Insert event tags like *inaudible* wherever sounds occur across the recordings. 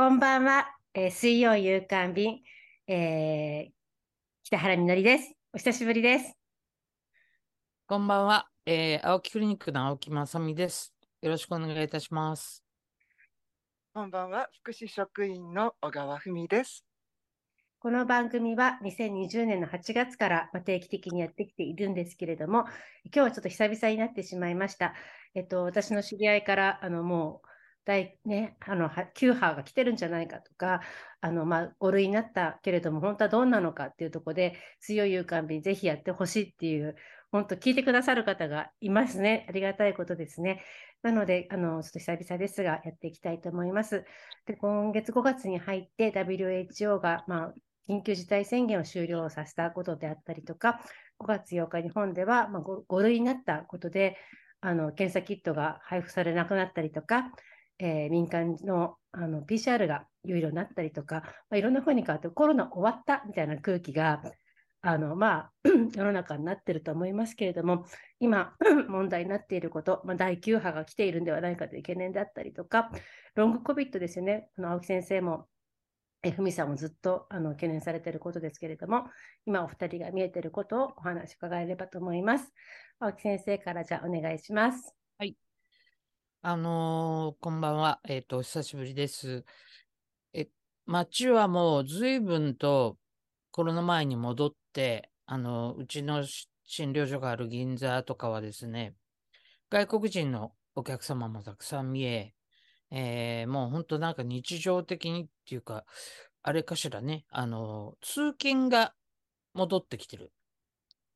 こんばんは。えー水曜夕刊便、えー北原みのりです。お久しぶりです。こんばんは、えー青木クリニックの青木正美です。よろしくお願いいたします。こんばんは、福祉職員の小川文です。この番組は2020年の8月からまあ定期的にやってきているんですけれども、今日はちょっと久々になってしまいました。えっと、私の知り合いから、あの、もう、第ね、あの、9波が来てるんじゃないかとか、あの、まあ、5類になったけれども、本当はどうなのかっていうところで、強い夕刊便ぜひやってほしいっていう、本当聞いてくださる方がいますね。ありがたいことですね。なので、あの、ちょっと久々ですが、やっていきたいと思います。で、今月5月に入って WHO が、まあ、緊急事態宣言を終了させたことであったりとか、5月8日、日本では、まあ、5, 類になったことで、あの検査キットが配布されなくなったりとか、えー民間のあの PCR が有料になったりとか、まあ、いろんなふうに変わって、コロナ終わったみたいな空気が、あのまあ、*clears throat* 世の中になってると思いますけれども、今、*clears throat* 問題になっていること、まあ、第9波が来ているんではないかという懸念であったりとか、ロングコビットですよね、あの青木先生もえふみさんもずっとあの懸念されていることですけれども、今お二人が見えていることをお話伺えればと思います。青木先生からじゃあお願いします。あのーこんばんは。えっ、と、お久しぶりです。え、街はもう随分とコロナ前に戻って、あの、うちの診療所がある銀座とかはですね、外国人のお客様もたくさん見え、えーもう本当なんか日常的にっていうか、あれかしらね、あの、通勤が戻ってきてる。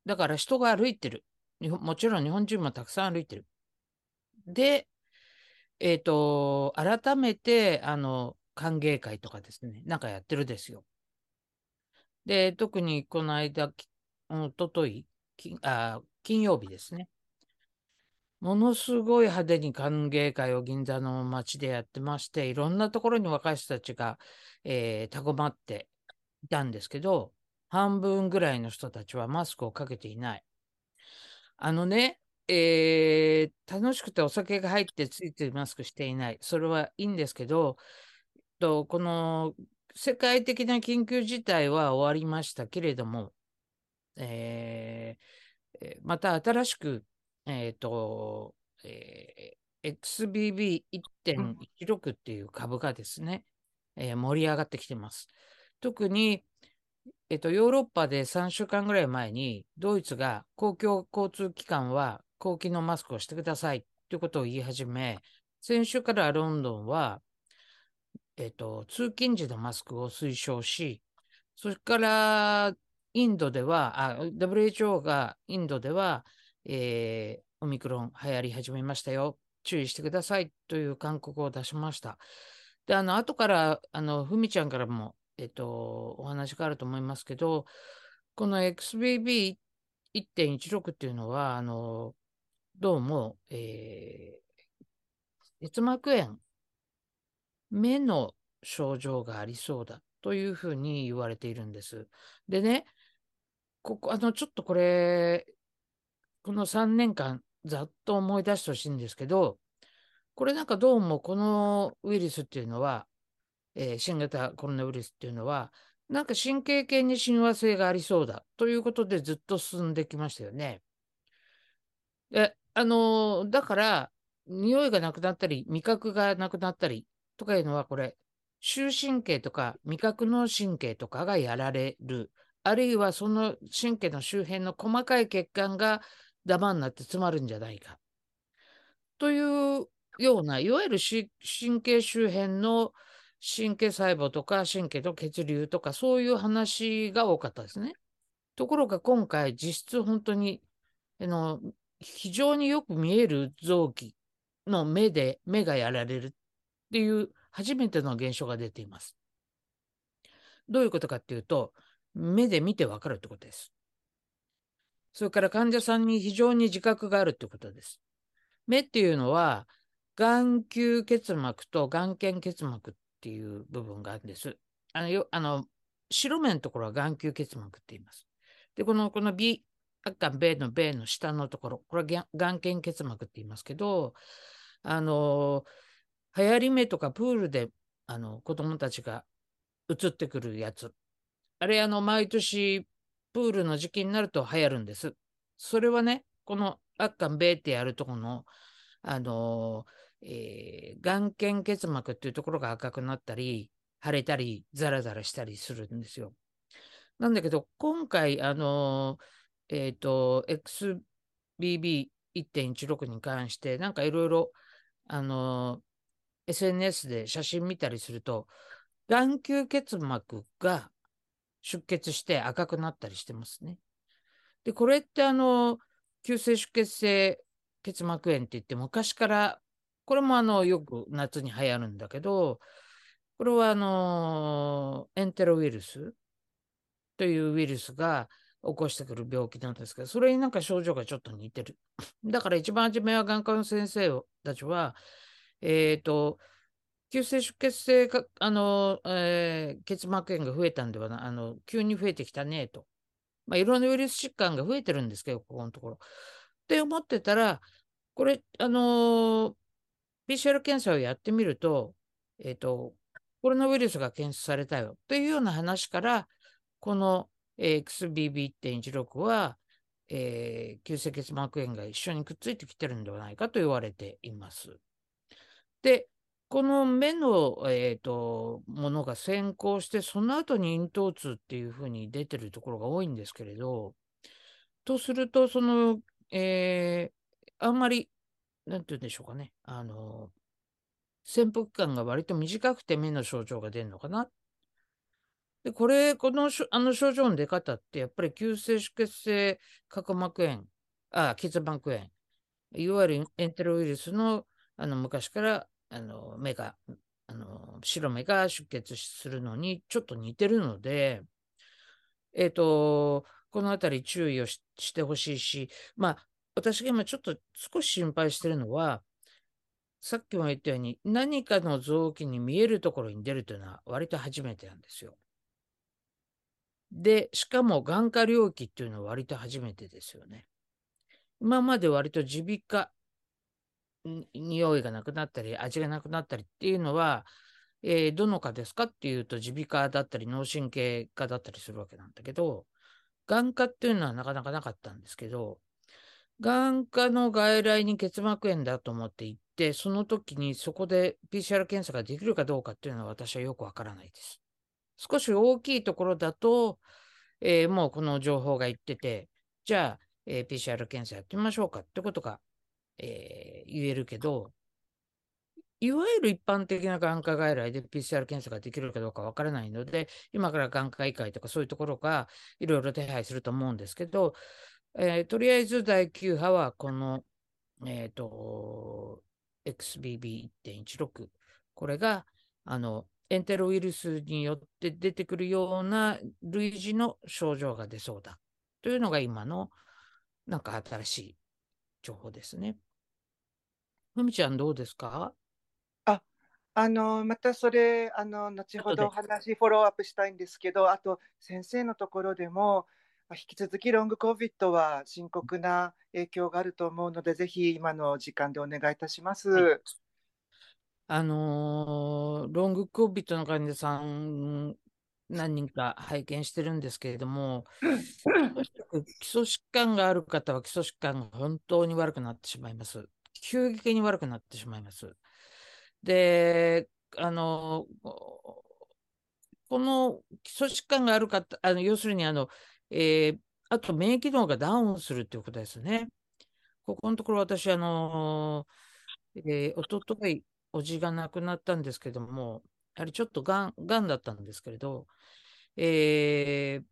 だから人が歩いてる。もちろん日本人もたくさん歩いてる。で、えっと、改めて、あの、歓迎会とかですね、なんかやってるですよ。で、特にこの間、おととい、あ、金曜日ですね。ものすごい派手に歓迎会を銀座の街でやってまして、いろんなところに若い人たちが、えー、たごまっていたんですけど、半分ぐらいの人たちはマスクをかけていない。あのね、えー楽しくてお酒が入ってついてマスクしていない。それはいいんですけど、とこの世界的な緊急事態は終わりましたけれども、えーえーまた新しく、えっと、えー XBB1.16 っていう株がですね、えー盛り上がってきてます。特に、えっと、ヨーロッパで3週間ぐらい前に、ドイツが公共交通機関は高機能マスクをしてくださいということを言い始め、先週からロンドンは、えっと、通勤時のマスクを推奨し、それからインドでは、WHO がインドでは、えーオミクロン流行り始めましたよ。注意してくださいという勧告を出しました。で、あの、後から、あの、ふみちゃんからも、えっと、お話があると思いますけど、この XBB1.16 っていうのは、あの、どうも、えー、結膜炎、目の症状がありそうだというふうに言われているんです。でね、ここ、あの、ちょっとこれ、この3年間、ざっと思い出してほしいんですけど、これなんかどうもこのウイルスっていうのは、えー新型コロナウイルスっていうのは、なんか神経系に親和性がありそうだということでずっと進んできましたよね。え、あのだから、匂いがなくなったり、味覚がなくなったりとかいうのは、これ、嗅神経とか味覚の神経とかがやられる。あるいはその神経の周辺の細かい血管がダマになって詰まるんじゃないか。というような、いわゆる神経周辺の神経細胞とか神経と血流とかそういう話が多かったですね。ところが今回実質本当にあの非常によく見える臓器の目で目がやられるっていう初めての現象が出ています。どういうことかっていうと目で見てわかるってことです。それから患者さんに非常に自覚があるってことです。目っていうのは眼球結膜と眼瞼結膜っていう部分があるんです。あのよあの白目のところは眼球結膜って言います。で、このこの B、赤米の米の下のところ、これは眼瞼結膜って言いますけど、あの、流行り目とかプールであの子供たちが移ってくるやつ。あれ、あの、毎年、プールの時期になると流行るんです。それはね、このアッカンベーってやるとこの、あのえー、眼瞼結膜っていうところが赤くなったり、腫れたり、ザラザラしたりするんですよ。なんだけど、今回、あのえっ、ー、と、XBB1.16 に関して、なんかいろいろ、あの SNS で写真見たりすると、眼球結膜が出血して赤くなったりしてますね。で、これってあの、急性出血性結膜炎って言って昔からこれもあのよく夏に流行るんだけど、これはあのエンテロウイルスというウイルスが起こしてくる病気なんですけど、それになんか症状がちょっと似てる。*laughs* だから一番初めは眼科の先生たちは、えっ、ー、と、急性出血性か、あの、えー、結膜炎が増えたんではな、あの、急に増えてきたねと。まあ、いろんなウイルス疾患が増えてるんですけど、ここのところ。って思ってたら、これ、あのー、PCR 検査をやってみると、えっ、ー、と、コロナウイルスが検出されたよというような話から、この XBB.1.16 は、えー、急性結膜炎が一緒にくっついてきてるんではないかと言われています。で、この目の、えーと、ものが先行して、その後に咽頭痛っていうふうに出てるところが多いんですけれど、とすると、その、えー、あんまりなんて言うんでしょうかね。あの、潜伏期間が割と短くて目の症状が出るのかな。で、これ、このあの症状の出方って、やっぱり急性出血性角膜炎、あ、結膜炎、いわゆるエンテロウイルスの、あの、昔から、あの、目が、あの、白目が出血するのにちょっと似てるので、えっ、ー、と、このあたり注意をしてほしいし、まあ、私が今ちょっと少し心配してるのは、さっきも言ったように何かの臓器に見えるところに出るというのは割と初めてなんですよ。で、しかも眼科領域っていうのは割と初めてですよね。今まで割と耳鼻科、匂いがなくなったり、味がなくなったりっていうのは、えー、どの科ですかっていうと、耳鼻科だったり、脳神経科だったりするわけなんだけど、眼科っていうのはなかなかなかったんですけど、眼科の外来に結膜炎だと思って行って、その時にそこで PCR 検査ができるかどうかっていうのは私はよくわからないです。少し大きいところだと、えー、もうこの情報が言ってて、じゃあ、えー、PCR 検査やってみましょうかってことが、えー、言えるけど、いわゆる一般的な眼科外来で PCR 検査ができるかどうかわからないので、今から眼科医会とかそういうところがいろいろ手配すると思うんですけど、えー、とりあえず第9波はこの、えっ、ー、と、XBB1.16。これが、あの、エンテロウイルスによって出てくるような類似の症状が出そうだ。というのが今の、なんか新しい情報ですね。ふみちゃんどうですか？あ、あの、またそれ、あの、後ほどお話フォローアップしたいんですけど、あと先生のところでも、引き続きロングコビットは深刻な影響があると思うので、ぜひ今の時間でお願いいたします。はい、あのー、ロングコビットの患者さん、何人か拝見してるんですけれども、基礎疾患がある方は基礎疾患が本当に悪くなってしまいます。急激に悪くなってしまいます。で、あのこの基礎疾患がある方、あの要するにあのえー、あと免疫機能がダウンするということですね。ここのところ私、あのー、えー、おととい、おじが亡くなったんですけども、やはりちょっとがん、がんだったんですけれど、えー、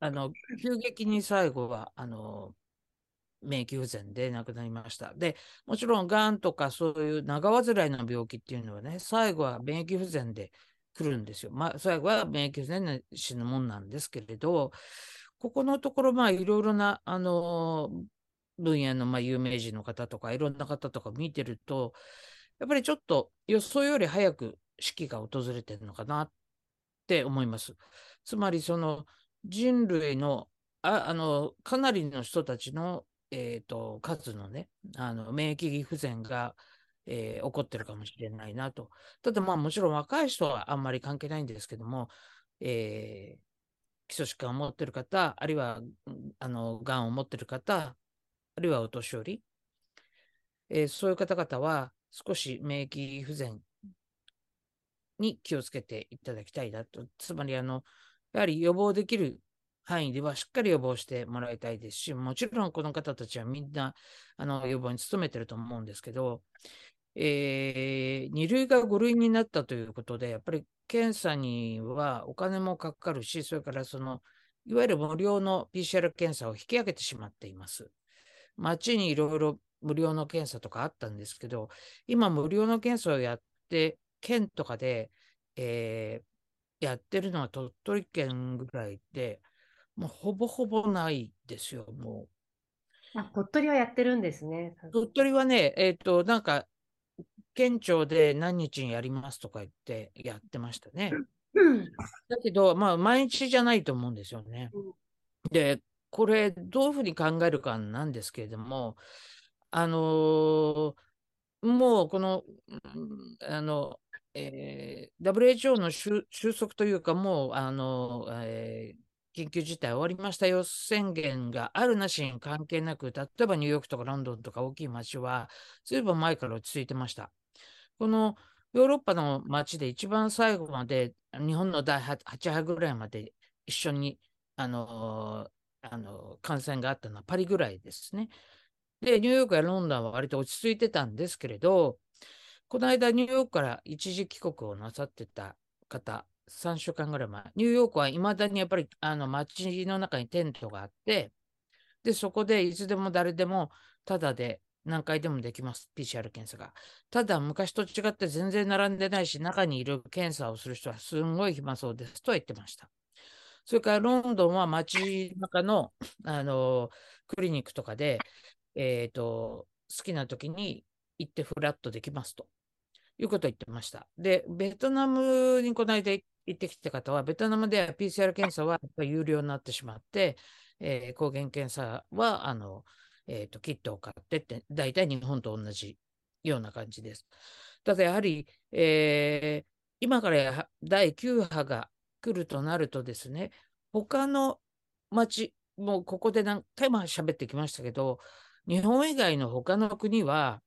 あの、急激に最後は、あの、免疫不全で亡くなりました。で、もちろん、がんとかそういう長患いの病気っていうのはね、最後は免疫不全で来るんですよ。まあ、最後は免疫不全で死ぬもんなんですけれど、ここのところ、まあ、いろいろな、あの、分野の、まあ、有名人の方とか、いろんな方とか見てると、やっぱりちょっと予想より早く死期が訪れてるのかなって思います。つまり、その人類の、ああの、かなりの人たちの、え、ー、と、数のね、あの、免疫不全が、えー起こってるかもしれないなと。ただまあもちろん若い人はあんまり関係ないんですけども、えー基礎疾患を持ってる方、あるいは、あの、がんを持ってる方、あるいはお年寄り、えーそういう方々は少し免疫不全に気をつけていただきたいなと。つまり、あの、やはり予防できる範囲ではしっかり予防してもらいたいですし、もちろんこの方たちはみんなあの予防に努めてると思うんですけど、え2類が5類になったということで、やっぱり検査にはお金もかかるし、それからその、いわゆる無料の PCR 検査を引き上げてしまっています。街にいろいろ無料の検査とかあったんですけど、今無料の検査をやって、県とかで、えーやってるのは鳥取県ぐらいで、もうほぼほぼないですよ、もあ、鳥取はやってるんですね。う。鳥取はね、えっ、と、なんか、県庁で何日にやりますとか言ってやってましたね。うん。だけど、まあ、毎日じゃないと思うんですよね。で、これ、どういうふうに考えるかなんですけれども、あのーもうこの、あの、えー WHO の収束というか、もう、あの、えー緊急事態終わりましたよ宣言があるなしに関係なく、例えばニューヨークとかロンドンとか大きい街は、ずいぶん前から落ち着いてました。このヨーロッパの街で一番最後まで、日本の第8波ぐらいまで一緒に、あのあの感染があったのはパリぐらいですね。で、ニューヨークやロンドンは割と落ち着いてたんですけれど、この間ニューヨークから一時帰国をなさってた方、3週間ぐらい前、ニューヨークはいまだにやっぱりあの街の中にテントがあって、で、そこでいつでも誰でもタダで何回でもできます、PCR 検査が。ただ、昔と違って全然並んでないし、中にいる検査をする人はすんごい暇そうですとは言ってました。それからロンドンは街中の、あのクリニックとかで、えーと、好きな時に行ってフラットできますということを言ってました。で、ベトナムにこの間行ってきた方は、ベトナムでは PCR 検査はやっぱ有料になってしまって、えー抗原検査はあの、えーとキットを買ってって、大体日本と同じような感じです。ただやはり、えー今から第9波が来るとなるとですね、他の町、もうここで何回も喋ってきましたけど、日本以外の他の国は、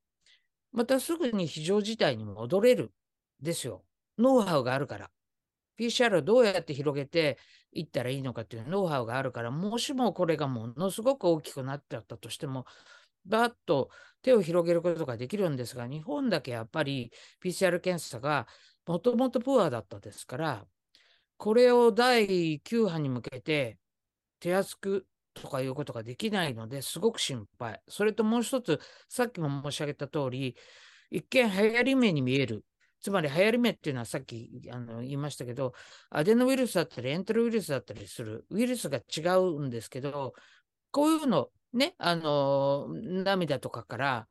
またすぐに非常事態に戻れるですよ。ノウハウがあるから。PCR をどうやって広げていったらいいのかっていうノウハウがあるから、もしもこれがものすごく大きくなっちゃったとしても、バッと手を広げることができるんですが、日本だけやっぱり PCR 検査がもともとプアだったですから、これを第9波に向けて手厚くとかいうことができないのですごく心配。それともう一つ、さっきも申し上げた通り、一見流行り目に見える。つまり流行り目っていうのはさっきあの言いましたけど、アデノウイルスだったりエンテロウイルスだったりするウイルスが違うんですけど、こういうの、ね、あの涙とかから、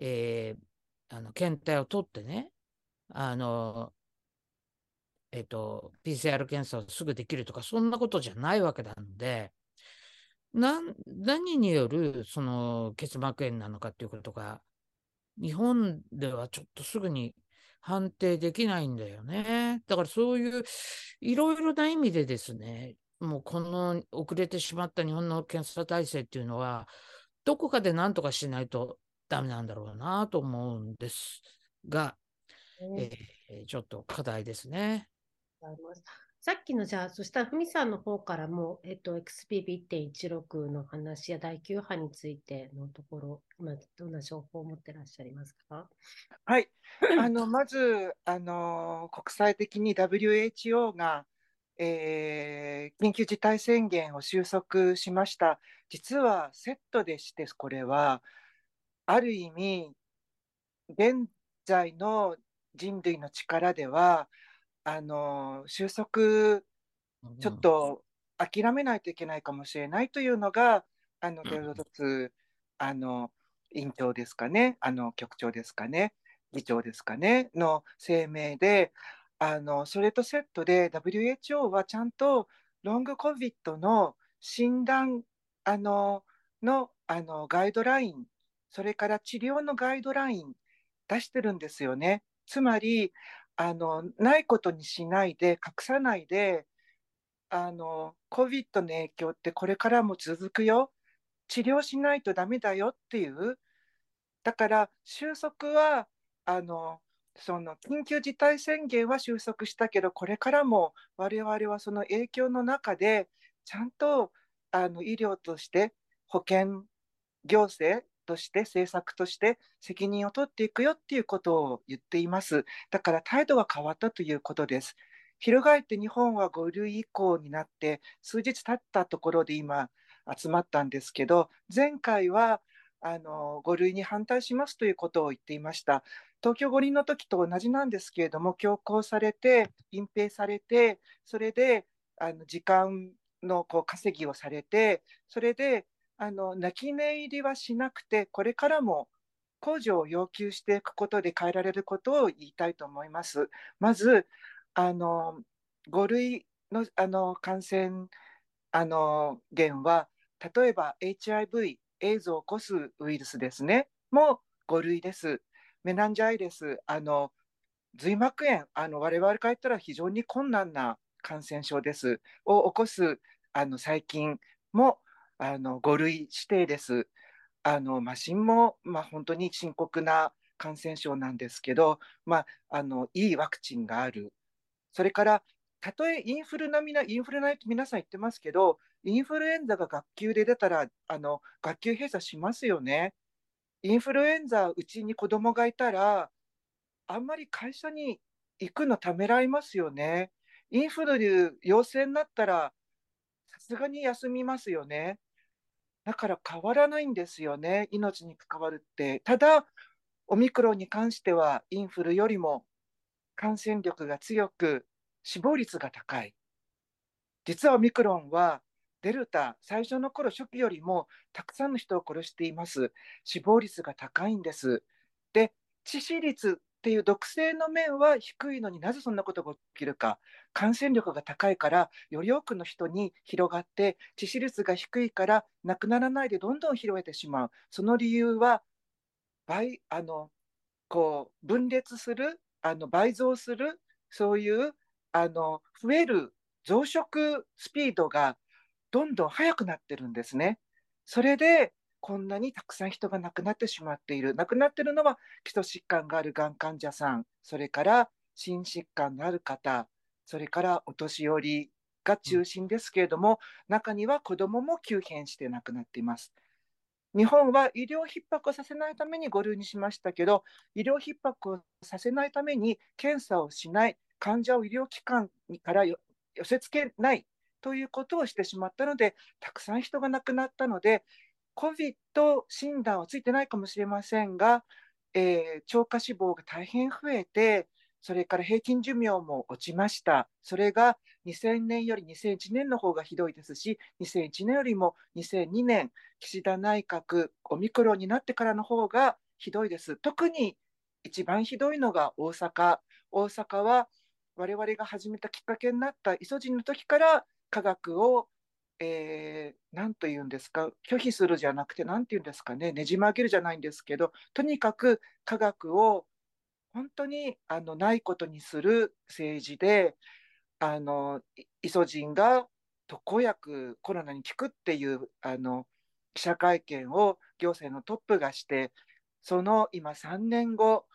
えーあの検体を取ってね、あのえっと、PCR 検査をすぐできるとか、そんなことじゃないわけなので、何によるその結膜炎なのかっていうことが、日本ではちょっとすぐに判定できないんだよね。だからそういういろいろな意味でですね、もうこの遅れてしまった日本の検査体制っていうのは、どこかで何とかしないとダメなんだろうなと思うんですが、えーちょっと課題ですね。さっきのじゃあ、そしたらふみさんの方からも、えっと、XBB.1.16 の話や第9波についてのところ、今どんな情報を持ってらっしゃいますか？はい、あのまずあの国際的に WHO が、えー緊急事態宣言を収束しました。実はセットでして、これは。ある意味、現在の人類の力では、あの収束ちょっと諦めないといけないかもしれないというのが、あの、うん。テオドロス、あの、委員長ですかね、あの、局長ですかね、議長ですかね、の声明で、あの、それとセットで WHO はちゃんとロングコビットの診断、あの、の、あの、ガイドライン、それから治療のガイドライン出してるんですよね。つまりあのないことにしないで隠さないであの COVID の影響ってこれからも続くよ。治療しないとダメだよっていう。だから収束はあのその緊急事態宣言は収束したけどこれからも我々はその影響の中でちゃんとあの医療として保険行政として政策として責任を取っていくよっていうことを言っています。だから態度が変わったということです。翻って日本は5類以降になって数日経ったところで今集まったんですけど前回はあの5類に反対しますということを言っていました。東京五輪の時と同じなんですけれども強行されて隠蔽されてそれであの時間のこう稼ぎをされてそれであの泣き寝入りはしなくてこれからも控除を要求していくことで変えられることを言いたいと思います。まずあの5類のあの感染あの源は例えば HIV、エイズを起こすウイルスですねも5類です。メナンジャイレスあの髄膜炎あの我々から言ったら非常に困難な感染症ですを起こすあの細菌もあの5類指定です。あの麻疹も、まあ、本当に深刻な感染症なんですけど、まあ、あのいいワクチンがある。それからたとえインフル並みなインフル並みって皆さん言ってますけど、インフルエンザが学級で出たらあの学級閉鎖しますよね。インフルエンザうちに子供がいたら、あんまり会社に行くのためらいますよね。インフルで陽性になったら、さすがに休みますよね。だから変わらないんですよね、命に関わるって。ただ、オミクロンに関しては、インフルよりも感染力が強く、死亡率が高い。実はオミクロンは、デルタ、最初の頃初期よりもたくさんの人を殺しています。死亡率が高いんです。で、致死率っていう毒性の面は低いのになぜそんなことが起きるか感染力が高いからより多くの人に広がって致死率が低いからなくならないでどんどん広げてしまうその理由は倍あのこう分裂するあの倍増するそういうあの増える増殖スピードがどんどん速くなってるんですね。それでこんなにたくさん人が亡くなってしまっている。亡くなっているのは基礎疾患があるがん患者さん、それから心疾患のある方、それからお年寄りが中心ですけれども、中には子どもも急変して亡くなっています。日本は医療逼迫をさせないために5類にしましたけど、医療逼迫をさせないために検査をしない、患者を医療機関から寄せ付けないということをしてしまったので、たくさん人が亡くなったので、COVID 診断はついてないかもしれませんが、えー、超過死亡が大変増えて、それから平均寿命も落ちました。それが2000年より2001年の方がひどいですし、2001年よりも2002年、岸田内閣、オミクロンになってからの方がひどいです。特に一番ひどいのが大阪。大阪は我々が始めたきっかけになったイソジンの時から科学をえー、なんと言うんですか、拒否するじゃなくて、なんて言うんですかね、ねじ曲げるじゃないんですけど、とにかく科学を本当にあのないことにする政治で、あのイソジンが特効薬、コロナに効くっていうあの記者会見を行政のトップがして、その今3年後、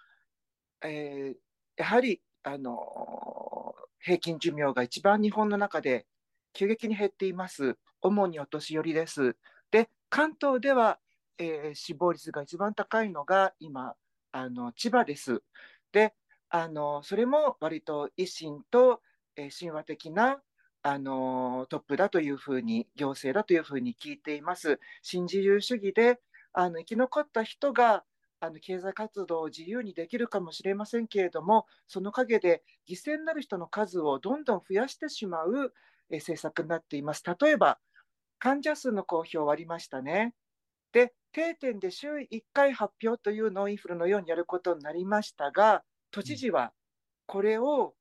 えー、やはりあの平均寿命が一番日本の中で急激に減っています。主にお年寄りです。で、関東では、えー、死亡率が一番高いのが今、あの千葉です。で、あのそれも割と維新と、えー、神話的なあのトップだというふうに、行政だというふうに聞いています。新自由主義であの生き残った人があの経済活動を自由にできるかもしれませんけれども、その陰で犠牲になる人の数をどんどん増やしてしまう政策になっています。例えば、患者数の公表ありましたね。で、定点で週1回発表というのをインフルのようにやることになりましたが、都知事はこれを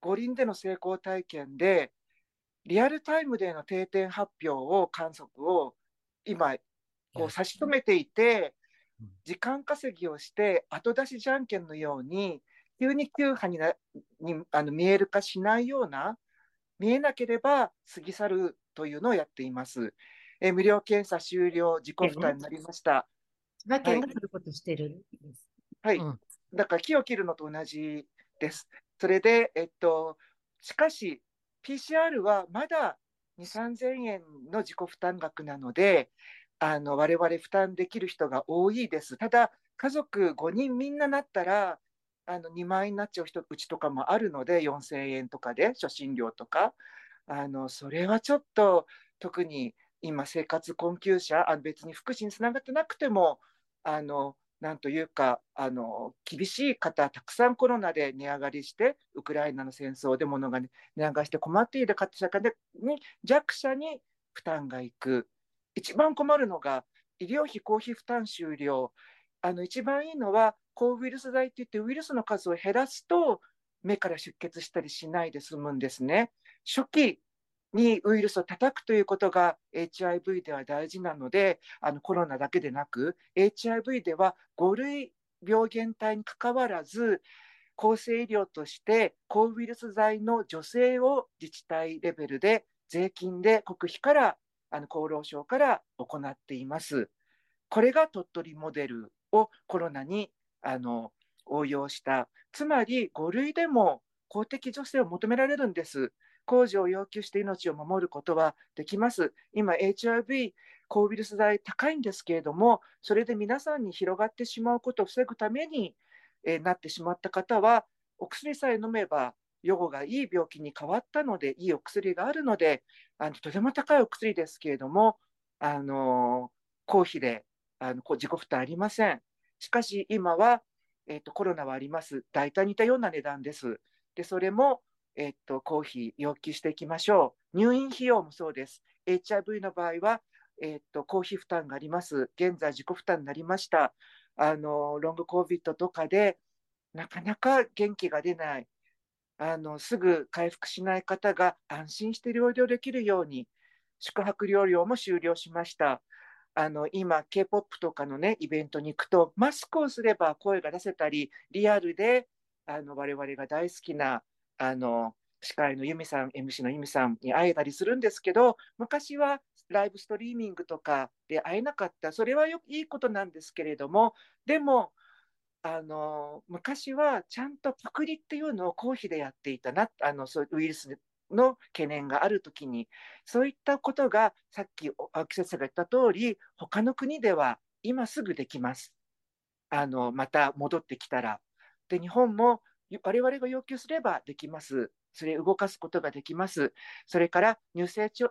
五輪での成功体験で、リアルタイムでの定点発表を、観測を今、こう差し止めていて、時間稼ぎをして後出しじゃんけんのように急に急波になにあの見える化しないような見えなければ過ぎ去るというのをやっています。え無料検査終了自己負担になりました。千葉県がそういうことしてるんです。はい、はい、だから木を切るのと同じです。それで、えっと、しかし PCR はまだ2、3000円の自己負担額なので、あの我々負担できる人が多いです。ただ、家族5人みんななったら、あの2万円になっちゃう人うちとかもあるので、4000円とかで、初診料とか、あのそれはちょっと特に今、生活困窮者、あ別に福祉につながってなくても、あのなんというかあの厳しい方、たくさんコロナで値上がりして、ウクライナの戦争で物が、ね、値上がりして困っている方社会に弱者に負担がいく。一番困るのが医療費公費負担終了。あの一番いいのは抗ウイルス剤っていってウイルスの数を減らすと目から出血したりしないで済むんですね。初期にウイルスを叩くということが HIV では大事なのであのコロナだけでなく HIV では5類病原体にかかわらず厚生医療として抗ウイルス剤の助成を自治体レベルで税金で国費からあの厚労省から行っています。これが鳥取モデルをコロナにあの応用した、つまり5類でも公的助成を求められるんです。工事を要求して命を守ることはできます。今、HIV、抗ウイルス剤高いんですけれども、それで皆さんに広がってしまうことを防ぐために、えー、なってしまった方は、お薬さえ飲めば予後がいい病気に変わったので、いいお薬があるので、あのとても高いお薬ですけれども、あの公費であの自己負担ありません。しかし今は、えーと、コロナはあります。大体似たような値段です。でそれも、えーと、公費要求していきましょう。入院費用もそうです。HIV の場合は、えーと、公費負担があります。現在自己負担になりました。あのロングコービットとかでなかなか元気が出ない。あのすぐ回復しない方が安心して療養できるように、宿泊療養も終了しました。あの今、K-POP とかの、ね、イベントに行くと、マスクをすれば声が出せたり、リアルであの我々が大好きなあの司会のユミさん、MC のユミさんに会えたりするんですけど、昔はライブストリーミングとかで会えなかった、それはよいいことなんですけれども、でも、あの昔はちゃんとパクリっていうのを公費でやっていたなあのそうウイルスの懸念があるときにそういったことがさっき青木先生が言った通り他の国では今すぐできます。あのまた戻ってきたら。で日本も我々が要求すればできます。それ動かすことができます。それから入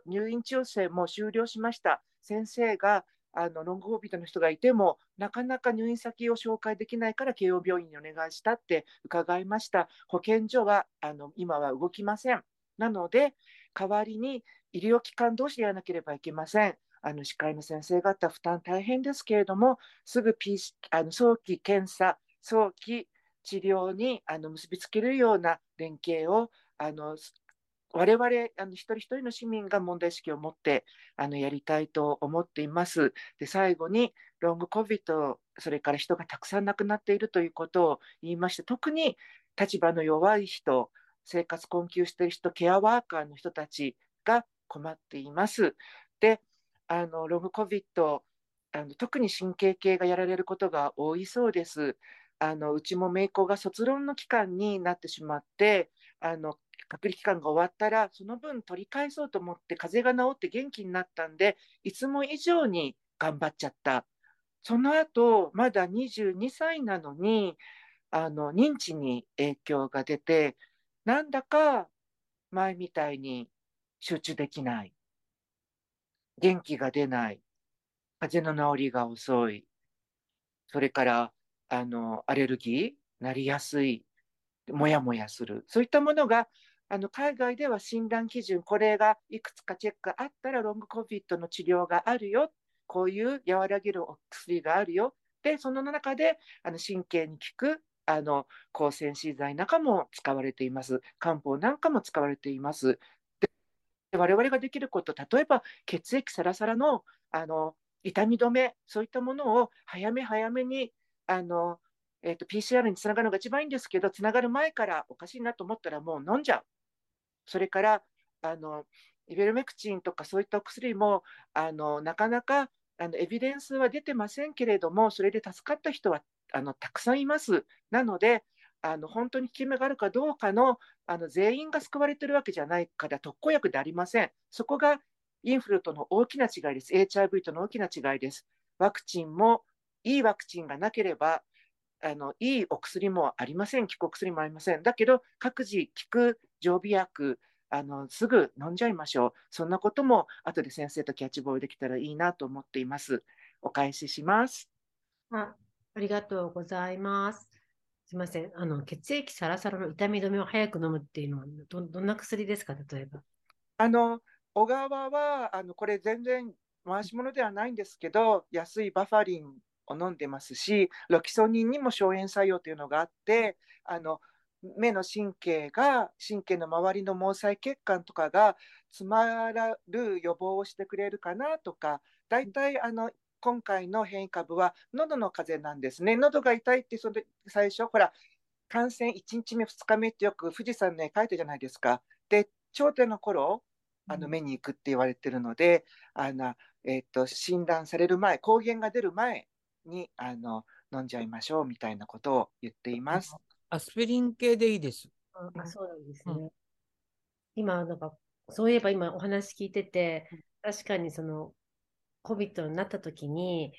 入院調整も終了しました。先生があのロングコビットの人がいても、なかなか入院先を紹介できないから慶応病院にお願いしたって伺いました。保健所はあの今は動きません。なので、代わりに医療機関同士でやらなければいけません。あの歯科医の先生方、負担大変ですけれども、すぐ、P、あの早期検査、早期治療にあの結びつけるような連携をあの我々あの一人一人の市民が問題意識を持ってあのやりたいと思っています。で最後にロングコビットそれから人がたくさん亡くなっているということを言いまして特に立場の弱い人生活困窮している人ケアワーカーの人たちが困っています。であのロングコビットあの特に神経系がやられることが多いそうです。あのうちも姪っ子が卒論の期間になってしまってあの隔離期間が終わったら、その分取り返そうと思って、風邪が治って元気になったんで、いつも以上に頑張っちゃった。その後、まだ22歳なのに、あの認知に影響が出て、なんだか前みたいに集中できない。元気が出ない。風邪の治りが遅い。それからあのアレルギーなりやすい。もやもやする。そういったものがあの海外では診断基準、これがいくつかチェックあったら、ロングコビットの治療があるよ、こういう和らげるお薬があるよ、でその中であの神経に効くあの抗戦士剤なんかも使われています、漢方なんかも使われています。で我々ができること、例えば血液サラサラのあの痛み止め、そういったものを早め早めにあの、えーと、PCR につながるのが一番いいんですけど、つながる前からおかしいなと思ったらもう飲んじゃう。それからあのイベルメクチンとかそういったお薬もあのなかなかあのエビデンスは出てませんけれども、それで助かった人はあのたくさんいます。なので、あの本当に効き目があるかどうかのあの全員が救われてるわけじゃないから特効薬でありません。そこがインフルとの大きな違いです。HIV との大きな違いです。ワクチンもいいワクチンがなければあのいいお薬もありません、効くお薬もありません。だけど、各自効く常備薬あの、すぐ飲んじゃいましょう。そんなことも後で先生とキャッチボールできたらいいなと思っています。お返しします。あありがとうございます。すみません。あの血液サラサラの痛み止めを早く飲むっていうのはどどんな薬ですか、例えば。あの小川はあのこれ全然回し物ではないんですけど、安いバファリンを飲んでますし、ロキソニンにも消炎作用というのがあって、あの目の神経が神経の周りの毛細血管とかが詰まる予防をしてくれるかなとか大体あの今回の変異株は喉の風邪なんですね喉が痛いってその最初ほら感染1日目2日目ってよく富士山の絵描いたじゃないですかで頂点の頃あの目に行くって言われてるので、うん、あのえーと、診断される前抗原が出る前にあの飲んじゃいましょうみたいなことを言っています。アスピリン系でいいです。あそうなんですね。うん、今、なんか、そういえば今お話聞いてて、確かにその、COVID になった時に、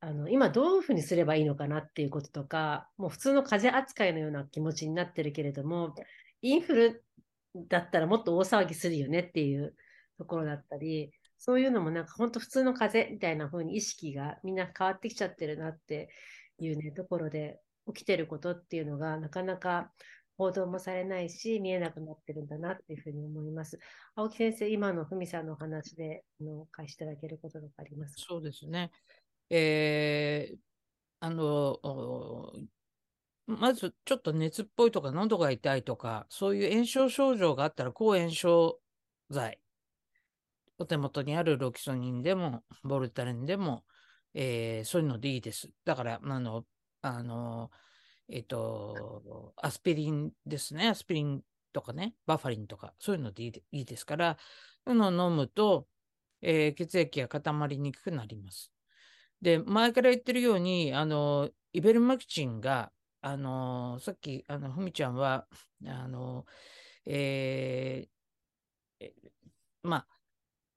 あの今どういうふうにすればいいのかなっていうこととか、もう普通の風邪扱いのような気持ちになってるけれども、インフルだったらもっと大騒ぎするよねっていうところだったり、そういうのもなんか本当普通の風邪みたいな風に意識がみんな変わってきちゃってるなっていうね、ところで、起きてることっていうのがなかなか報道もされないし、見えなくなってるんだなっていうふうに思います。青木先生、今のふみさんのお話であの返しいただけることとかありますか？そうですね。えー、あの、まずちょっと熱っぽいとか、喉が痛いとか、そういう炎症症状があったら、抗炎症剤、お手元にあるロキソニンでも、ボルタレンでも、えー、そういうのでいいです。だから、あの、あの、えっと、アスピリンですね。アスピリンとかね、バファリンとか、そういうのでいいですから、そういうのを飲むと、えー、血液が固まりにくくなります。で、前から言ってるように、あの、イベルマキチンが、あの、さっき、あの、ふみちゃんは、あの、えー、ま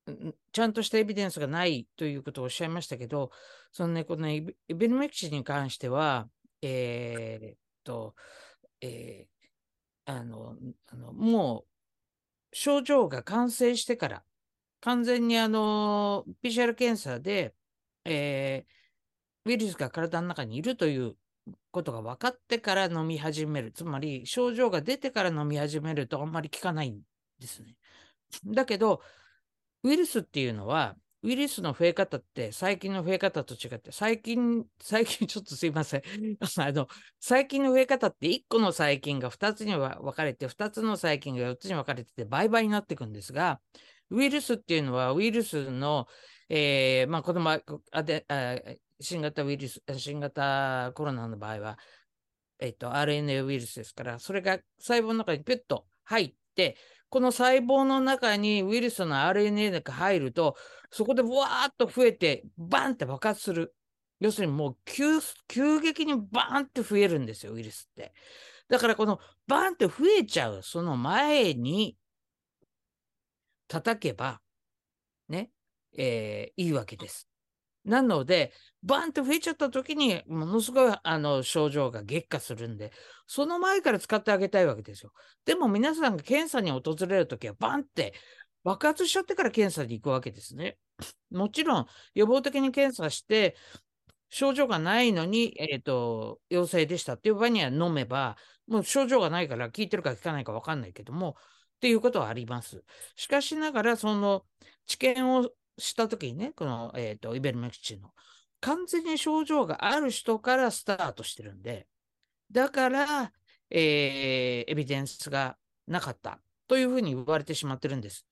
あ、ちゃんとしたエビデンスがないということをおっしゃいましたけど、そのね、この、イベルメキシに関しては、えー、っと、えー、あの、あのもう、症状が完成してから、完全にあの、PCR 検査で、えー、ウイルスが体の中にいるということが分かってから飲み始める。つまり、症状が出てから飲み始めるとあんまり効かないんですね。だけど、ウイルスっていうのは、ウイルスの増え方って細菌の増え方と違って、最近、*laughs* 最近 *laughs* ちょっとすいません。*laughs* あの、細菌の増え方って1個の細菌が2つに分かれて、2つの細菌が4つに分かれてて倍々になっていくんですが、ウイルスっていうのはウイルスの、えー、まあ、この前あであ、新型ウイルス、新型コロナの場合は、えっ、と、RNA ウイルスですから、それが細胞の中にピュッと入って、この細胞の中にウイルスの RNA が入ると、そこでわーっと増えて、バンって爆発する。要するにもう急急激にバーンって増えるんですよ、ウイルスって。だからこのバーンって増えちゃう、その前に叩けば、ね、えー、いいわけです。なので、バンって増えちゃった時に、ものすごいあの症状が激化するんで、その前から使ってあげたいわけですよ。でも皆さんが検査に訪れる時は、バンって爆発しちゃってから検査に行くわけですね。もちろん、予防的に検査して、症状がないのに、えっ、ー、と、陽性でしたっていう場合には飲めば、もう症状がないから効いてるか効かないか分かんないけども、っていうことはあります。しかしながら、その治験をしたときにね、この、えっ、ー、と、イベルメクチンの、完全に症状がある人からスタートしてるんで、だから、えー、エビデンスがなかったというふうに言われてしまってるんです。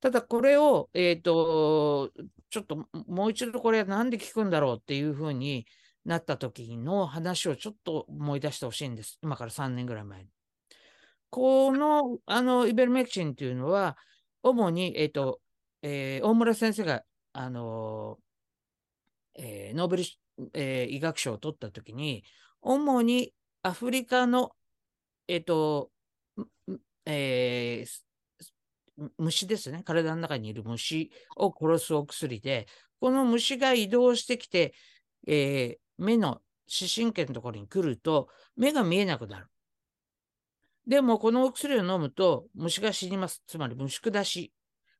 ただこれを、えっ、と、ちょっともう一度これは何で聞くんだろうっていうふうになった時の話をちょっと思い出してほしいんです。今から3年ぐらい前に。この、あの、イベルメクチンっていうのは、主に、えっ、と、えー、大村先生が、あのえー、ノーベル、え、医学賞を取った時に、主にアフリカの、えっ、と、え、虫ですね。体の中にいる虫を殺すお薬で、この虫が移動してきて、え、目の視神経のところに来ると、目が見えなくなる。でも、このお薬を飲むと虫が死にます。つまり虫下し。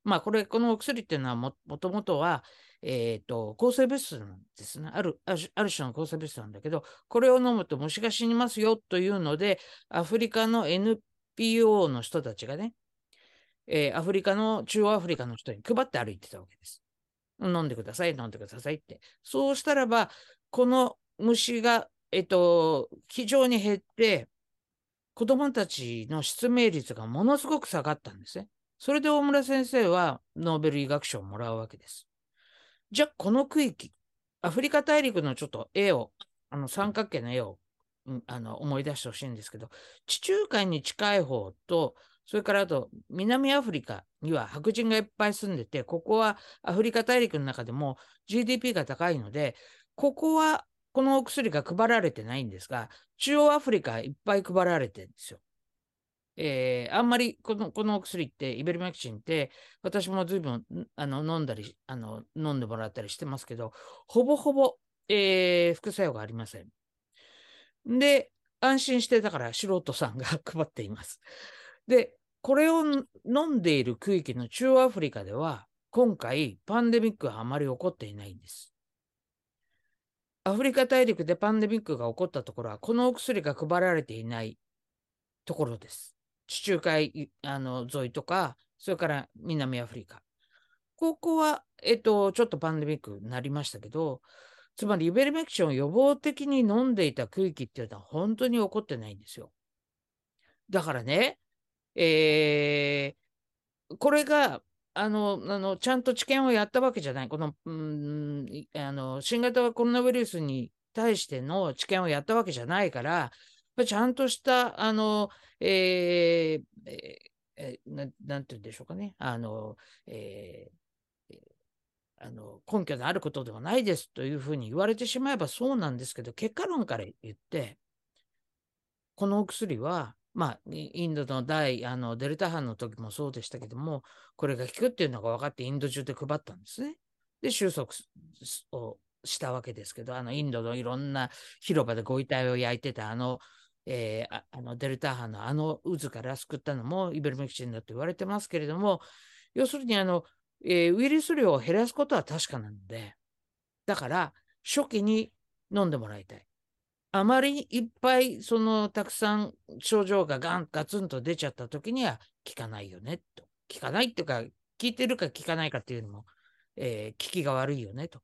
まあ、これ、このお薬っていうのはも、もともとは、えっ、ー、と、抗生物質なんですね。ある、ある種の抗生物質なんだけど、これを飲むと虫が死にますよというので、アフリカの NPO の人たちがね、えー、アフリカの、中央アフリカの人に配って歩いてたわけです。飲んでください、飲んでくださいって。そうしたらば、この虫が、えっと、非常に減って、子供たちの失明率がものすごく下がったんですね。それで大村先生はノーベル医学賞をもらうわけです。じゃあ、この区域、アフリカ大陸のちょっと絵を、あの三角形の絵を、うん、あの思い出してほしいんですけど、地中海に近い方と、それからあと南アフリカには白人がいっぱい住んでて、ここはアフリカ大陸の中でも GDP が高いので、ここはこのお薬が配られてないんですが、中央アフリカいっぱい配られてるんですよ。えー、あんまりこのこのお薬って、イベルメクチンって、私も随分あの飲んだりあの、飲んでもらったりしてますけど、ほぼほぼ、えー、副作用がありません。で、安心して、だから素人さんが配っています。で、これを飲んでいる区域の中央アフリカでは、今回、パンデミックはあまり起こっていないんです。アフリカ大陸でパンデミックが起こったところは、このお薬が配られていないところです。地中海あの沿いとか、それから南アフリカ。ここは、えっと、ちょっとパンデミックになりましたけど、つまりイベルメクションを予防的に飲んでいた区域っていうのは本当に起こってないんですよ。だからね、えー、これが、あの、あの、ちゃんと治験をやったわけじゃない。この、うん、あの、新型コロナウイルスに対しての治験をやったわけじゃないから、ちゃんとした、あの、えー、えー、ななんて言うんでしょうかね。あの、えー、あの根拠のあることではないですというふうに言われてしまえばそうなんですけど、結果論から言って、このお薬は、まあ、インドの第あのデルタ班の時もそうでしたけども、これが効くっていうのが分かってインド中で配ったんですね。で、収束をしたわけですけど、あのインドのいろんな広場でご遺体を焼いてたあのえー、あのデルタ波のあの渦から救ったのもイベルメキシンだと言われてますけれども、要するにあの、えー、ウイルス量を減らすことは確かなので、だから初期に飲んでもらいたい。あまりいっぱいそのたくさん症状がガンガツンと出ちゃった時には効かないよねと。効かないっていうか、効いてるか効かないかっていうのも、えー、効きが悪いよねと。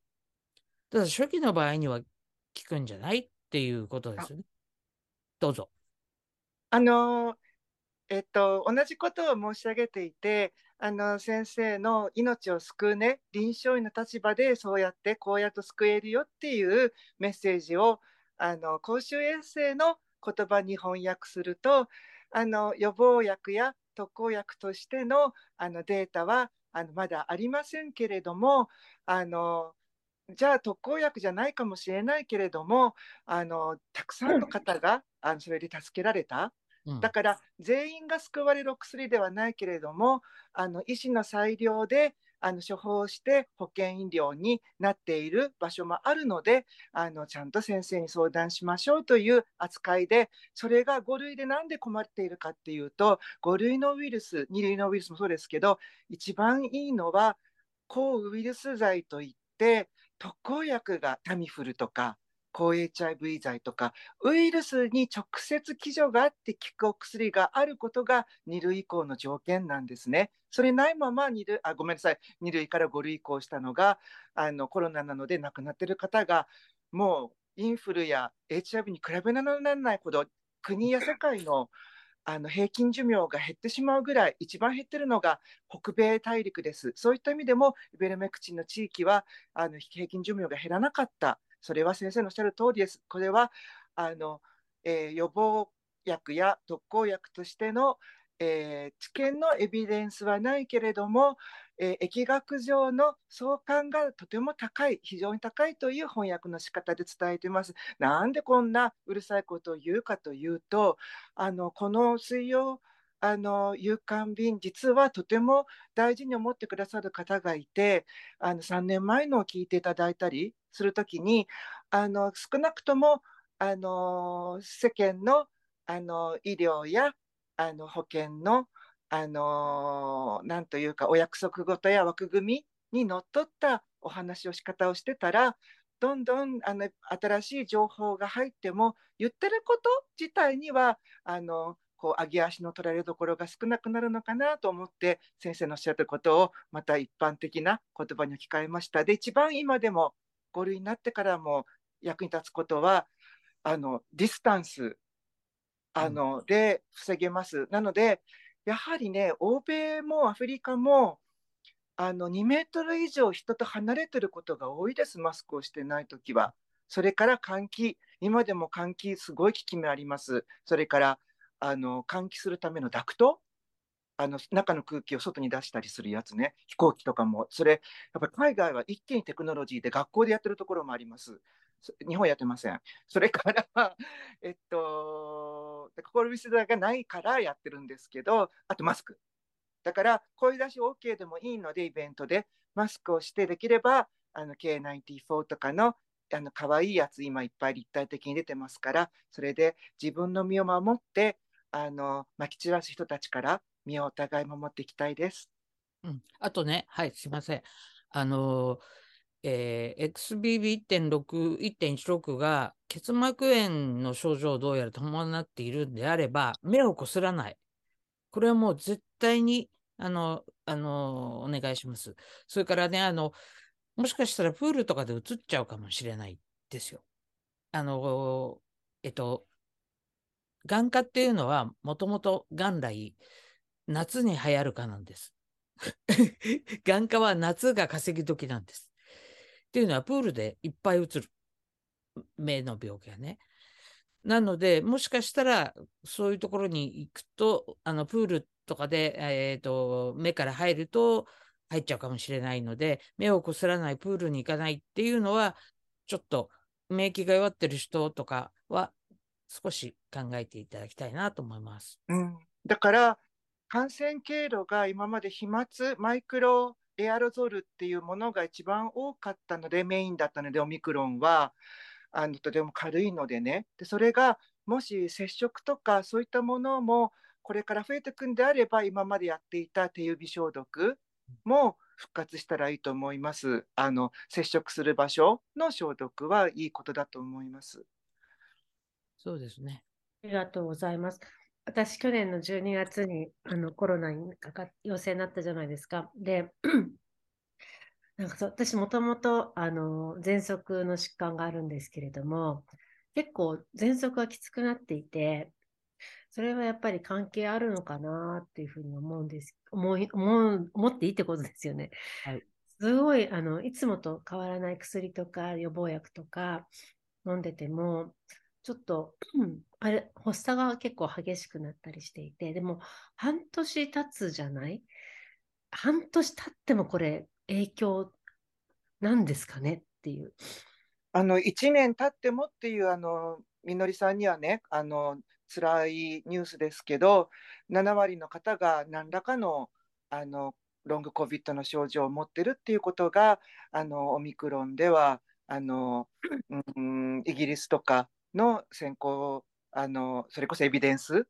ただ初期の場合には効くんじゃないっていうことですよね。どうぞ。あの、えっと、同じことを申し上げていて、あの先生の命を救うね、臨床医の立場でそうやってこうやって救えるよっていうメッセージをあの公衆衛生の言葉に翻訳すると、あの予防薬や特効薬としてのあのデータはあのまだありませんけれども、あのじゃあ特効薬じゃないかもしれないけれどもあのたくさんの方があのそれで助けられた。だから全員が救われるお薬ではないけれどもあの医師の裁量であの処方して保険医療になっている場所もあるのであのちゃんと先生に相談しましょうという扱いでそれが5類で何で困っているかっていうと5類のウイルス2類のウイルスもそうですけど一番いいのは抗ウイルス剤といって特効薬がタミフルとか抗 HIV 剤とかウイルスに直接基準があって効くお薬があることが2類以降の条件なんですね。それないまま2類あごめんなさい2類から5類移行したのがあのコロナなので亡くなっている方がもうインフルや HIV に比べならないほど国や世界のあの平均寿命が減ってしまうぐらい一番減ってるのが北米大陸です。そういった意味でもイベルメクチンの地域はあの平均寿命が減らなかった。それは先生のおっしゃる通りです。これはあの、えー、予防薬や特効薬としての、えー、治験のエビデンスはないけれども、えー、疫学上の相関がとても高い非常に高いという翻訳の仕方で伝えています。なんでこんなうるさいことを言うかというとあのこの水曜あの夕刊便実はとても大事に思ってくださる方がいてあの3年前のを聞いていただいたりする時にあの少なくともあの世間のあの医療やあの保険のあのなんというかお約束事や枠組みにのっとったお話を仕方をしてたらどんどんあの新しい情報が入っても言ってること自体にはあのこう上げ足の取られどころが少なくなるのかなと思って先生のおっしゃったことをまた一般的な言葉に置き換えました。で一番今でも5類になってからも役に立つことはあのディスタンスあの、で防げます。なのでやはりね、欧米もアフリカも、あの2メートル以上人と離れてることが多いです、マスクをしてないときは。それから換気、今でも換気、すごい効き目あります。それからあの換気するためのダクト、あの中の空気を外に出したりするやつね、飛行機とかも、それ、やっぱり海外は一気にテクノロジーで学校でやってるところもあります。日本やってません。それから、*laughs* えっと、心見せがないからやってるんですけど、あとマスク。だから、声出し OK でもいいので、イベントでマスクをして、できれば、あの K94 とかのあの可愛いやつ、今いっぱい立体的に出てますから、それで自分の身を守って、あのまき散らす人たちから身をお互い守っていきたいです。うん、あとね、はい、すみません。あのーえー、XBB.1.6、1.16が結膜炎の症状をどうやら伴っているんであれば、目をこすらない。これはもう絶対に、あの、あの、お願いします。それからね、あの、もしかしたらプールとかで映っちゃうかもしれないですよ。あの、えっと、眼科っていうのは、もともと元来、夏に流行るかなんです。*laughs* 眼科は夏が稼ぎ時なんです。っていうのはプールでいっぱい映る目の病気がね。なので、もしかしたらそういうところに行くと、あのプールとかで、えーと、目から入ると入っちゃうかもしれないので、目をこすらないプールに行かないっていうのは、ちょっと免疫が弱ってる人とかは少し考えていただきたいなと思います。うん、だから感染経路が今まで飛沫マイクロエアロゾルっていうものが一番多かったので、メインだったので、オミクロンは、あのとても軽いのでねで、それがもし接触とかそういったものもこれから増えていくんであれば、今までやっていた手指消毒も復活したらいいと思います。あの接触する場所の消毒はいいことだと思います。そうですね。ありがとうございます。私、去年の12月にあのコロナにかか陽性になったじゃないですか。で、*clears throat* なんか私、もともとあの喘息の疾患があるんですけれども、結構喘息がきつくなっていて、それはやっぱり関係あるのかなっていうふうに思うんです。思い思う思っていいってことですよね。はい、すごいあのいつもと変わらない薬とか予防薬とか飲んでても、ちょっと、あれ、発作が結構激しくなったりしていて、でも、半年経つじゃない？半年経ってもこれ、影響なんですかねっていう。あの、1年経ってもっていう、あの、みのりさんにはね、あの、辛いニュースですけど、7割の方が何らかの、あの、ロングコビットの症状を持ってるっていうことが、あの、オミクロンでは、あの、うん、イギリスとかの先行あのそれこそエビデンス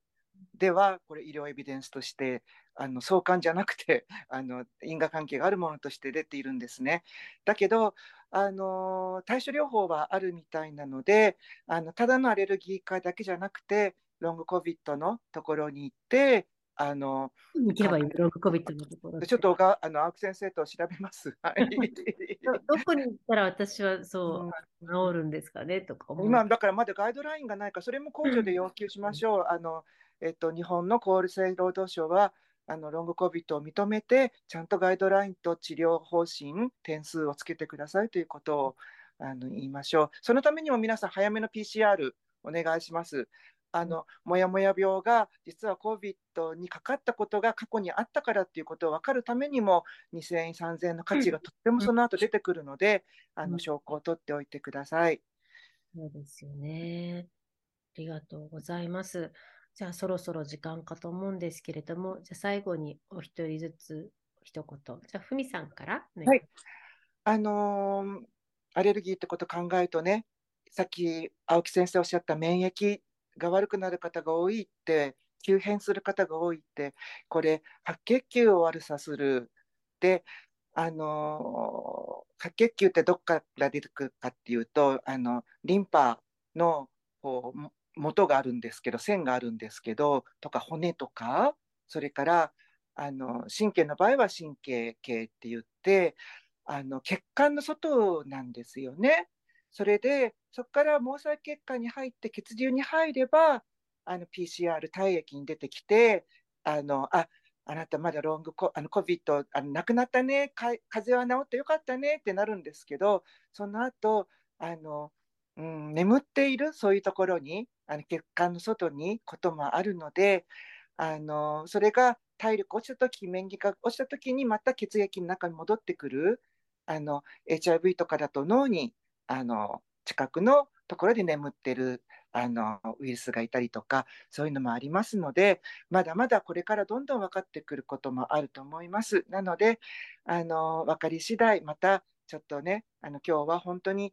ではこれ医療エビデンスとしてあの相関じゃなくて *laughs* あの因果関係があるものとして出ているんですね。だけどあの対処療法はあるみたいなのであのただのアレルギー科だけじゃなくてロングコビットのところに行ってあの行けばいい、ロングコビットのところ。ちょっとがあの青木先生と調べます。*laughs* はい、どどこに行ったら私はそう、治るんですかねとか今、だからまだガイドラインがないかそれも控除で要求しましょう。うん、あのえっと、日本の厚生労働省はあのロングコビットを認めてちゃんとガイドラインと治療方針点数をつけてくださいということをあの言いましょうそのためにも皆さん早めの PCR お願いしますあのもやもや病が実は COVID にかかったことが過去にあったからっていうことを分かるためにも2000円3000円の価値がとってもその後出てくるので、うん、あの証拠を取っておいてください。そうですよね。ありがとうございます。じゃあそろそろ時間かと思うんですけれども、じゃあ最後にお一人ずつ一言。じゃあふみさんから、ね、はい。あのー、アレルギーってこと考えるとね、さっき青木先生おっしゃった免疫が悪くなる方が多いって急変する方が多いってこれ白血球を悪さするであの白血球ってどっから出てくるかっていうとあのリンパのこう元があるんですけど線があるんですけどとか骨とかそれからあの神経の場合は神経系って言ってあの血管の外なんですよね。それでそこから毛細血管に入って血流に入ればあの PCR 体液に出てきてあのああなたまだロングコあの COVID あの亡くなったねか風邪は治ってよかったねってなるんですけどその後あの、うん、眠っているそういうところにあの血管の外にこともあるのであのそれが体力落ちた時免疫が落ちた時にまた血液の中に戻ってくるあの HIV とかだと脳にあの近くのところで眠ってるあのウイルスがいたりとかそういうのもありますのでまだまだこれからどんどん分かってくることもあると思います。なのであの分かり次第またちょっとねあの今日は本当に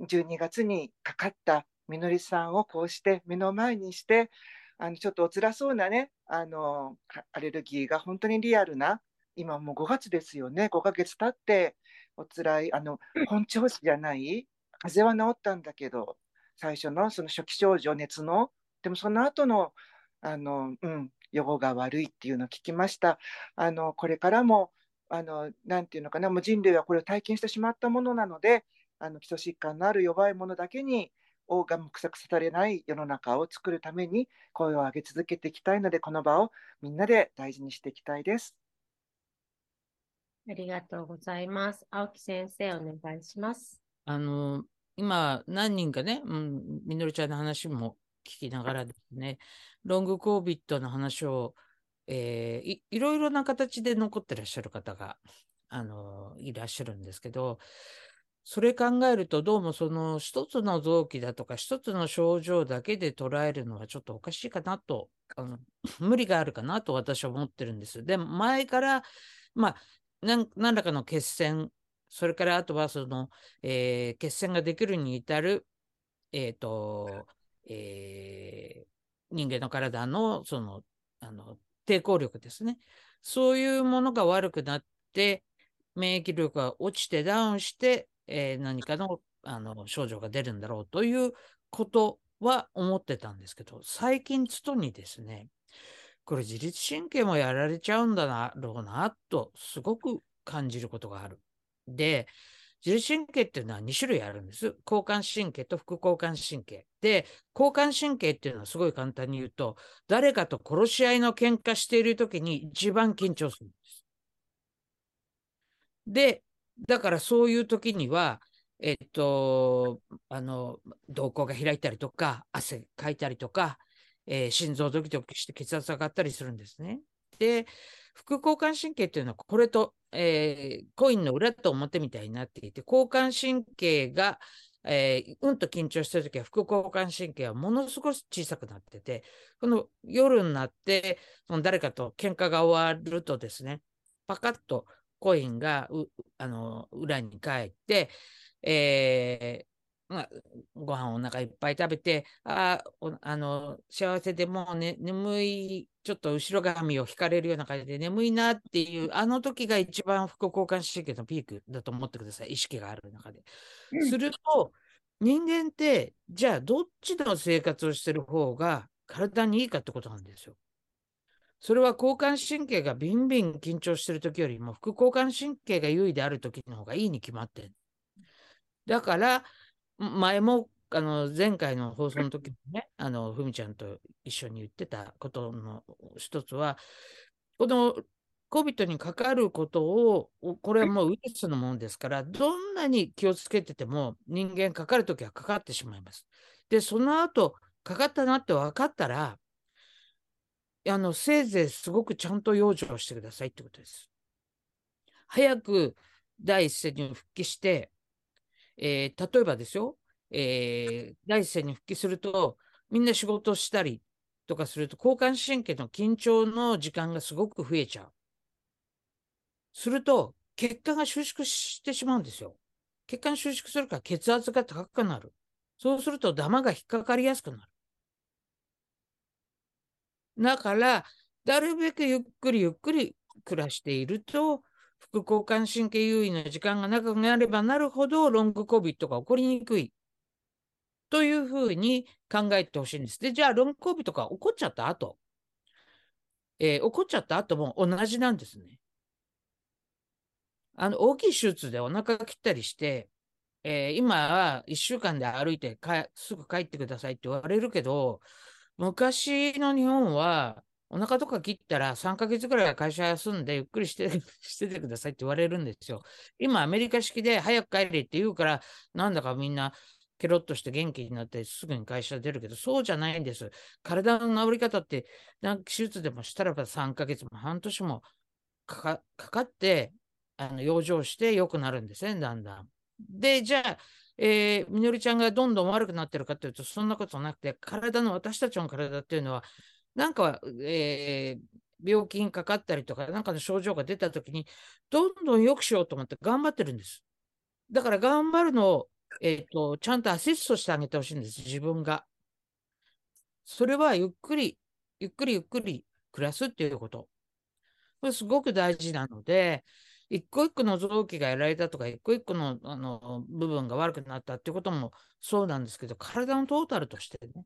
12月にかかったみのりさんをこうして目の前にしてあのちょっとお辛そうなねあのアレルギーが本当にリアルな今もう5月ですよね5ヶ月経ってお辛いあの本調子じゃない風邪は治ったんだけど、最初のその初期症状、熱の、でもその後の、あの、うん、予後が悪いっていうのを聞きました。あの、これからも、あの、なんていうのかな、もう人類はこれを体験してしまったものなので、あの基礎疾患のある弱い者だけに、オーガン臭くされない世の中を作るために声を上げ続けていきたいので、この場をみんなで大事にしていきたいです。ありがとうございます。青木先生、お願いします。あの、今、何人かね、うん、みのりちゃんの話も聞きながらですね、ロングコービットの話を、えー、いいろいろな形で残ってらっしゃる方が、あの、いらっしゃるんですけど、それ考えると、どうもその一つの臓器だとか、一つの症状だけで捉えるのはちょっとおかしいかなと、あの *laughs* 無理があるかなと私は思ってるんです。で、前から、まあ、何らかの血栓それからあとはその、えー、血栓ができるに至る、えっ、ー、と、えー、人間の体のそのあの抵抗力ですね。そういうものが悪くなって、免疫力が落ちてダウンして、えー、何かのあの症状が出るんだろうということは思ってたんですけど、最近つとにですね、これ自律神経もやられちゃうんだろうなとすごく感じることがある。で、自律神経っていうのは2種類あるんです。交感神経と副交感神経。で、交感神経っていうのはすごい簡単に言うと、誰かと殺し合いの喧嘩している時に一番緊張するんです。で、だからそういう時には、えっと、あの、瞳孔が開いたりとか、汗かいたりとか、えー、心臓ドキドキして血圧上がったりするんですね。で、副交感神経っていうのはこれと、えー、コインの裏と表みたいになっていて、交感神経が、えー、うんと緊張してるときは副交感神経はものすごく小さくなってて、この夜になってその誰かと喧嘩が終わるとですね、パカッとコインがあの裏に帰って、えまあ、ご飯お腹いっぱい食べて、ああの幸せでもう、ね、眠い、ちょっと後ろ髪を引かれるような感じで眠いなっていう、あの時が一番副交感神経のピークだと思ってください、意識がある中で。すると、人間って、じゃあどっちの生活をしてる方が体にいいかってことなんですよ。それは交感神経がビンビン緊張してる時よりも副交感神経が優位である時の方がいいに決まってる。だから、前もあの前回の放送の時にね、あのふみちゃんと一緒に言ってたことの一つは、この COVID にかかることを、これはもうウイルスのものですから、どんなに気をつけてても人間かかるときはかかってしまいます。で、その後、かかったなって分かったら、あの、せいぜいすごくちゃんと養生してくださいってことです。早く第一線に復帰して、えー、例えばですよ、えー、第一線に復帰すると、みんな仕事したりとかすると、交感神経の緊張の時間がすごく増えちゃう。すると、血管が収縮してしまうんですよ。血管収縮するから血圧が高くなる。そうするとダマが引っかかりやすくなる。だから、なるべくゆっくりゆっくり暮らしていると、副交感神経優位の時間が長くなればなるほど、ロング COVID が起こりにくい。というふうに考えてほしいんです。で、じゃあ、ロング COVID が起こっちゃった後、えー、起こっちゃった後も同じなんですね。あの、大きい手術でお腹切ったりして、えー、今は1週間で歩いてかすぐ帰ってくださいって言われるけど、昔の日本は、お腹とか切ったら3ヶ月ぐらいは会社休んでゆっくりして *laughs* しててくださいって言われるんですよ。今、アメリカ式で早く帰れって言うから、なんだかみんなケロッとして元気になってすぐに会社出るけど、そうじゃないんです。体の治り方って、なんか手術でもしたらば3ヶ月も半年もかかって、あの養生して良くなるんですね、だんだん。で、じゃあ、えー、みのりちゃんがどんどん悪くなってるかというと、そんなことなくて、体の、私たちの体っていうのは、なんか、えー、病気にかかったりとか、なんかの症状が出たときに、どんどん良くしようと思って頑張ってるんです。だから頑張るのを、えっ、ー、と、ちゃんとアシストしてあげてほしいんです、自分が。それはゆっくり、ゆっくりゆっくり暮らすっていうこと。これすごく大事なので、一個一個の臓器がやられたとか、一個一個のあの部分が悪くなったっていうこともそうなんですけど、体のトータルとしてね、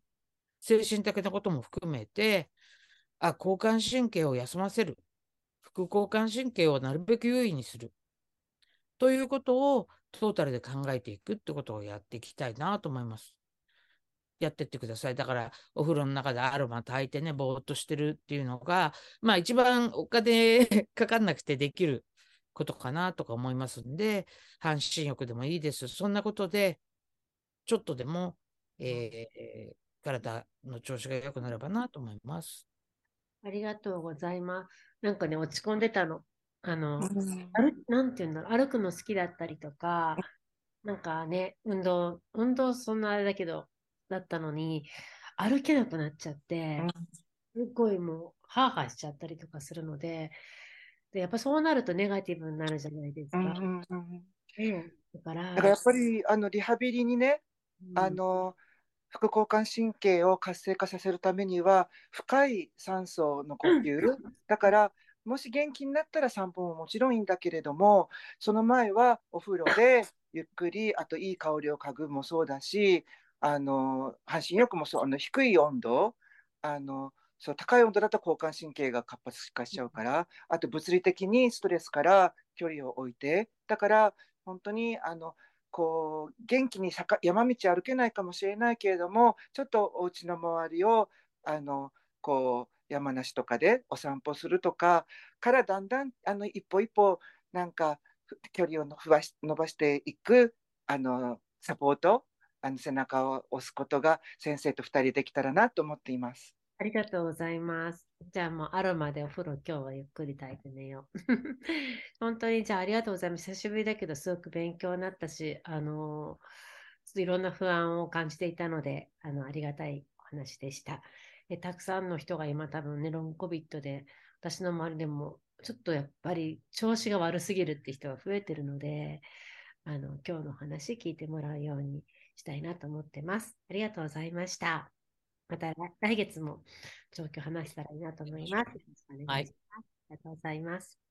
精神的なことも含めて、あ、交感神経を休ませる。副交感神経をなるべく優位にする。ということをトータルで考えていくってことをやっていきたいなと思います。やってってください。だから、お風呂の中でアロマ炊いてね、ぼーっとしてるっていうのが、まあ一番お金 *laughs* かかんなくてできることかなとか思いますんで、半身浴でもいいです。そんなことで、ちょっとでも、えー、体の調子が良くなればなと思います。ありがとうございます。なんかね、落ち込んでたの。あの、歩なんていうんだろう、歩くの好きだったりとか、なんかね、運動、運動そんなあれだけど、だったのに、歩けなくなっちゃって、すごいもう、ハーハーしちゃったりとかするので、でやっぱそうなるとネガティブになるじゃないですか。うんうんうん、だからだからやっぱりあのリハビリにね、うん、あの副交感神経を活性化させるためには深い酸素の呼吸、うん、だからもし元気になったら散歩ももちろんいいんだけれどもその前はお風呂でゆっくりあといい香りを嗅ぐもそうだしあの半身浴もそうあの低い温度あのそう高い温度だと交感神経が活発化しちゃうから、あと物理的にストレスから距離を置いて、だから本当にあのこう元気に山道歩けないかもしれないけれども、ちょっとお家の周りをあのこう山梨とかでお散歩するとかからだんだんあの一歩一歩なんか距離を伸ばしていくあのサポートあの背中を押すことが先生と2人できたらなと思っています。ありがとうございます。じゃあもうアロマでお風呂今日はゆっくり炊いて寝よう。*laughs* 本当にじゃあありがとうございます。久しぶりだけどすごく勉強になったし、あのー、いろんな不安を感じていたので、あのありがたいお話でした。えたくさんの人が今多分ね、ロングコビットで私の周りでもちょっとやっぱり調子が悪すぎるって人が増えてるので、あの今日の話聞いてもらうようにしたいなと思ってます。ありがとうございました。また来月も状況話したらいいなと思います。はい、ありがとうございます。